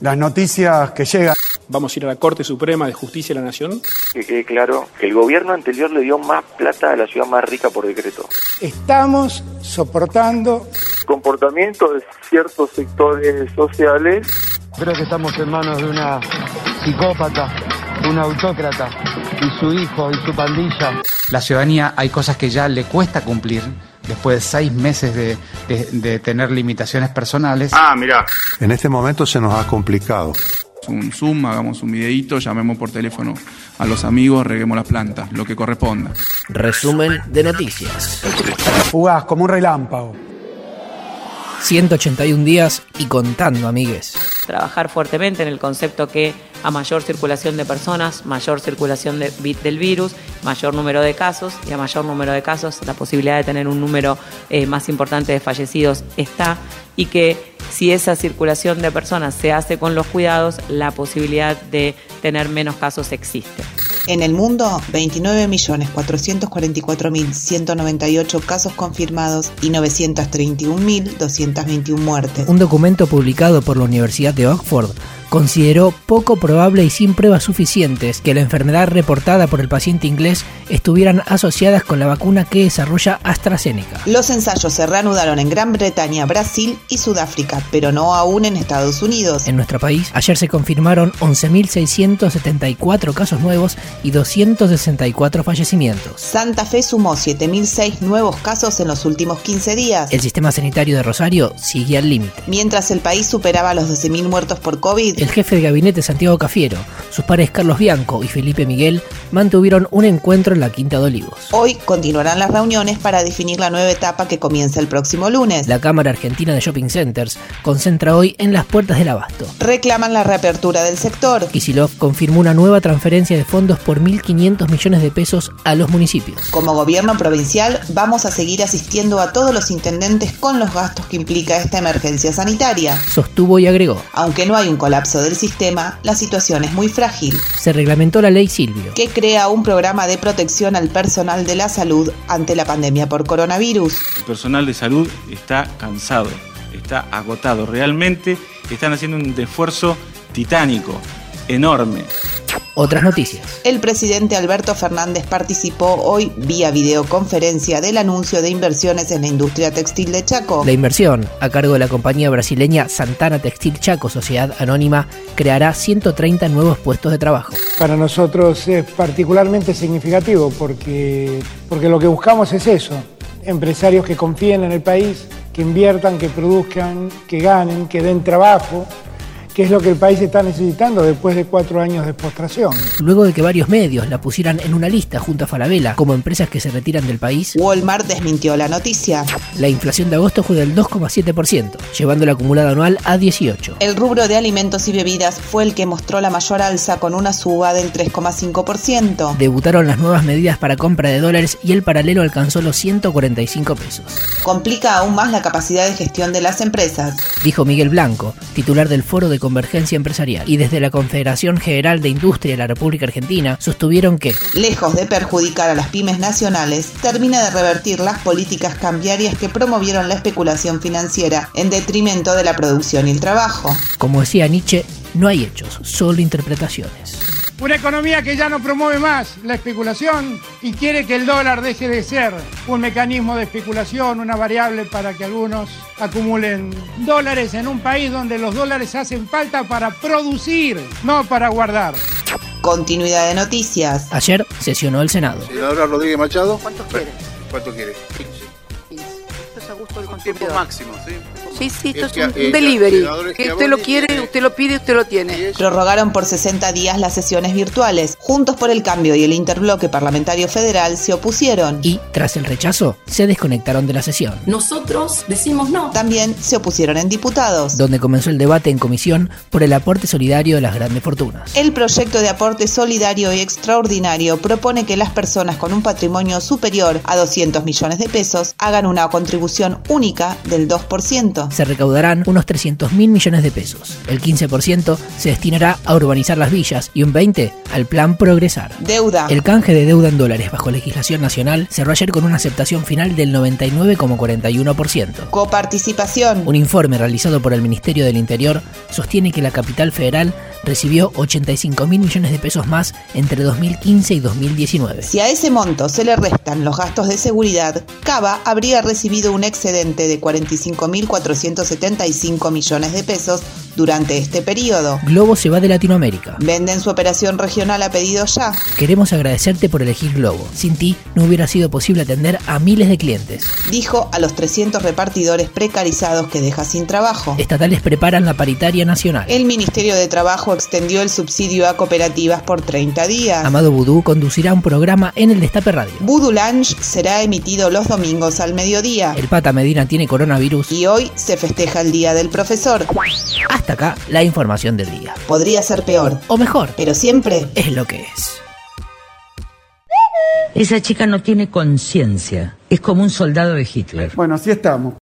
Las noticias que llegan. Vamos a ir a la Corte Suprema de Justicia de la Nación. Que quede claro que el gobierno anterior le dio más plata a la ciudad más rica por decreto. Estamos soportando comportamiento de ciertos sectores sociales. Creo que estamos en manos de una psicópata, un autócrata y su hijo y su pandilla. La ciudadanía hay cosas que ya le cuesta cumplir después de seis meses de, de, tener limitaciones personales. Ah, mira. En este momento se nos ha complicado. Un Zoom, hagamos un videito, llamemos por teléfono a los amigos, reguemos las plantas, lo que corresponda. Resumen de noticias. Fugaz como un relámpago. 181 días y contando, amigues. Trabajar fuertemente en el concepto que a mayor circulación de personas, mayor circulación de, del virus, mayor número de casos y a mayor número de casos la posibilidad de tener un número eh, más importante de fallecidos está y que si esa circulación de personas se hace con los cuidados, la posibilidad de tener menos casos existe. En el mundo, 29.444.198 casos confirmados y 931.221 muertes. Un documento publicado por la Universidad de Oxford consideró poco probable y sin pruebas suficientes que la enfermedad reportada por el paciente inglés estuvieran asociadas con la vacuna que desarrolla AstraZeneca. Los ensayos se reanudaron en Gran Bretaña, Brasil y Sudáfrica, pero no aún en Estados Unidos. En nuestro país, ayer se confirmaron 11.674 casos nuevos y 264 fallecimientos. Santa Fe sumó 7.006 nuevos casos en los últimos 15 días. El sistema sanitario de Rosario sigue al límite. Mientras el país superaba los 12.000 muertos por COVID, el jefe de gabinete Santiago Cafiero, sus pares Carlos Bianco y Felipe Miguel mantuvieron un encuentro en la Quinta de Olivos. Hoy continuarán las reuniones para definir la nueva etapa que comienza el próximo lunes. La Cámara Argentina de Shopping Centers concentra hoy en las puertas del abasto. Reclaman la reapertura del sector. Kisilov confirmó una nueva transferencia de fondos por 1.500 millones de pesos a los municipios. Como gobierno provincial vamos a seguir asistiendo a todos los intendentes con los gastos que implica esta emergencia sanitaria. Sostuvo y agregó. Aunque no hay un colapso del sistema, la situación es muy frágil. Se reglamentó la ley Silvio, que crea un programa de protección al personal de la salud ante la pandemia por coronavirus. El personal de salud está cansado, está agotado, realmente están haciendo un esfuerzo titánico, enorme. Otras noticias. El presidente Alberto Fernández participó hoy vía videoconferencia del anuncio de inversiones en la industria textil de Chaco. La inversión, a cargo de la compañía brasileña Santana Textil Chaco, Sociedad Anónima, creará 130 nuevos puestos de trabajo. Para nosotros es particularmente significativo porque, porque lo que buscamos es eso, empresarios que confíen en el país, que inviertan, que produzcan, que ganen, que den trabajo que es lo que el país está necesitando después de cuatro años de postración. Luego de que varios medios la pusieran en una lista junto a Falabella como empresas que se retiran del país, Walmart desmintió la noticia. La inflación de agosto fue del 2,7%, llevando la acumulada anual a 18. El rubro de alimentos y bebidas fue el que mostró la mayor alza con una suba del 3,5%. Debutaron las nuevas medidas para compra de dólares y el paralelo alcanzó los 145 pesos. Complica aún más la capacidad de gestión de las empresas, dijo Miguel Blanco, titular del Foro de Convergencia Empresarial. Y desde la Confederación General de Industria de la República Argentina sostuvieron que, lejos de perjudicar a las pymes nacionales, termina de revertir las políticas cambiarias que promovieron la especulación financiera en detrimento de la producción y el trabajo. Como decía Nietzsche, no hay hechos, solo interpretaciones. Una economía que ya no promueve más la especulación y quiere que el dólar deje de ser un mecanismo de especulación, una variable para que algunos acumulen dólares en un país donde los dólares hacen falta para producir, no para guardar. Continuidad de noticias. Ayer sesionó el Senado. Senadora Rodríguez Machado. ¿Cuántos quiere? ¿Cuánto quiere? 15. A gusto del Tiempo máximo, ¿sí? Sí, sí, esto es, un, eh, delivery. Que usted lo quiere, usted lo pide, usted lo tiene. Prorrogaron por 60 días las sesiones virtuales. Juntos por el Cambio y el Interbloque Parlamentario Federal se opusieron. Y, tras el rechazo, se desconectaron de la sesión. Nosotros decimos no. También se opusieron en diputados. Donde comenzó el debate en comisión por el aporte solidario de las grandes fortunas. El proyecto de aporte solidario y extraordinario propone que las personas con un patrimonio superior a 200 millones de pesos hagan una contribución única del 2%. Se recaudarán unos 300 mil millones de pesos. El 15% se destinará a urbanizar las villas y un 20% al plan Progresar. Deuda. El canje de deuda en dólares bajo legislación nacional cerró ayer con una aceptación final del 99,41%. Coparticipación. Un informe realizado por el Ministerio del Interior sostiene que la capital federal recibió 85 mil millones de pesos más entre 2015 y 2019. Si a ese monto se le restan los gastos de seguridad, Cava habría recibido un excedente de 45.475 millones de pesos durante este periodo. Globo se va de Latinoamérica. Venden su operación regional a pedido ya. Queremos agradecerte por elegir Globo. Sin ti no hubiera sido posible atender a miles de clientes. Dijo a los 300 repartidores precarizados que deja sin trabajo. Estatales preparan la paritaria nacional. El Ministerio de Trabajo extendió el subsidio a cooperativas por 30 días. Amado Vudú conducirá un programa en el Destape Radio. Voodoo Lunch será emitido los domingos al mediodía. El Pata Medina tiene coronavirus. Y hoy se festeja el Día del Profesor. Hasta acá la información del día. Podría ser peor. O mejor. Pero siempre es lo que es. Esa chica no tiene conciencia. Es como un soldado de Hitler. Bueno, así estamos.